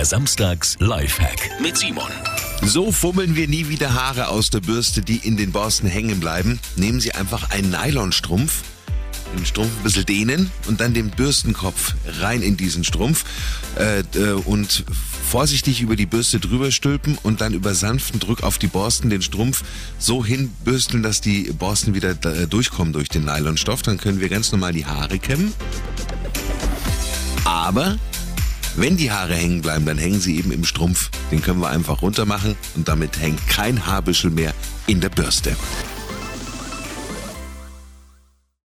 Der Samstags Lifehack mit Simon. So fummeln wir nie wieder Haare aus der Bürste, die in den Borsten hängen bleiben. Nehmen Sie einfach einen Nylonstrumpf, den Strumpf ein bisschen dehnen und dann den Bürstenkopf rein in diesen Strumpf äh, äh, und vorsichtig über die Bürste drüber stülpen und dann über sanften Druck auf die Borsten den Strumpf so hinbürsteln, dass die Borsten wieder äh, durchkommen durch den Nylonstoff. Dann können wir ganz normal die Haare kämmen. Aber wenn die Haare hängen bleiben, dann hängen sie eben im Strumpf. Den können wir einfach runter machen und damit hängt kein Haarbüschel mehr in der Bürste.